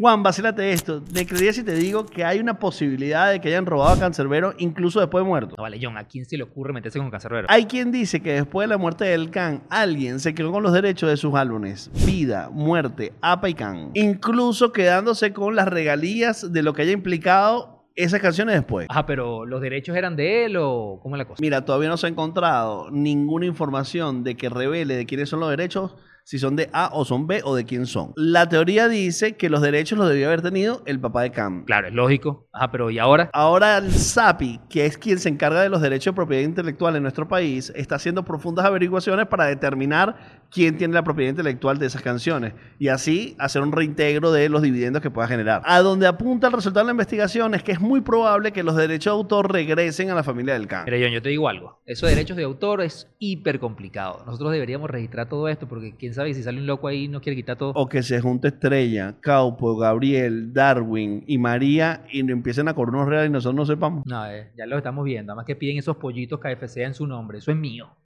Juan, vacílate esto. ¿Me creerías si te digo que hay una posibilidad de que hayan robado a Cancerbero incluso después de muerto? No vale, John, ¿a quién se le ocurre meterse con Cancerbero? Hay quien dice que después de la muerte del Can, alguien se quedó con los derechos de sus álbumes Vida, Muerte, Apa y Can. Incluso quedándose con las regalías de lo que haya implicado esas canciones después. Ajá, pero ¿los derechos eran de él o cómo es la cosa? Mira, todavía no se ha encontrado ninguna información de que revele de quiénes son los derechos, si son de A o son B o de quién son. La teoría dice que los derechos los debió haber tenido el papá de Cam. Claro, es lógico. Ajá, pero ¿y ahora? Ahora el SAPI, que es quien se encarga de los derechos de propiedad intelectual en nuestro país, está haciendo profundas averiguaciones para determinar quién tiene la propiedad intelectual de esas canciones y así hacer un reintegro de los dividendos que pueda generar. A donde apunta el resultado de la investigación es que es muy probable que los derechos de autor regresen a la familia del Can. Mira, John, yo te digo algo. Eso de derechos de autor es hiper complicado. Nosotros deberíamos registrar todo esto porque quién sabe si sale un loco ahí y nos quiere quitar todo. O que se junte Estrella, Caupo, Gabriel, Darwin y María y no empiecen a cobrar unos reales y nosotros no sepamos. No, eh, ya lo estamos viendo. Además que piden esos pollitos KFC en su nombre. Eso es mío.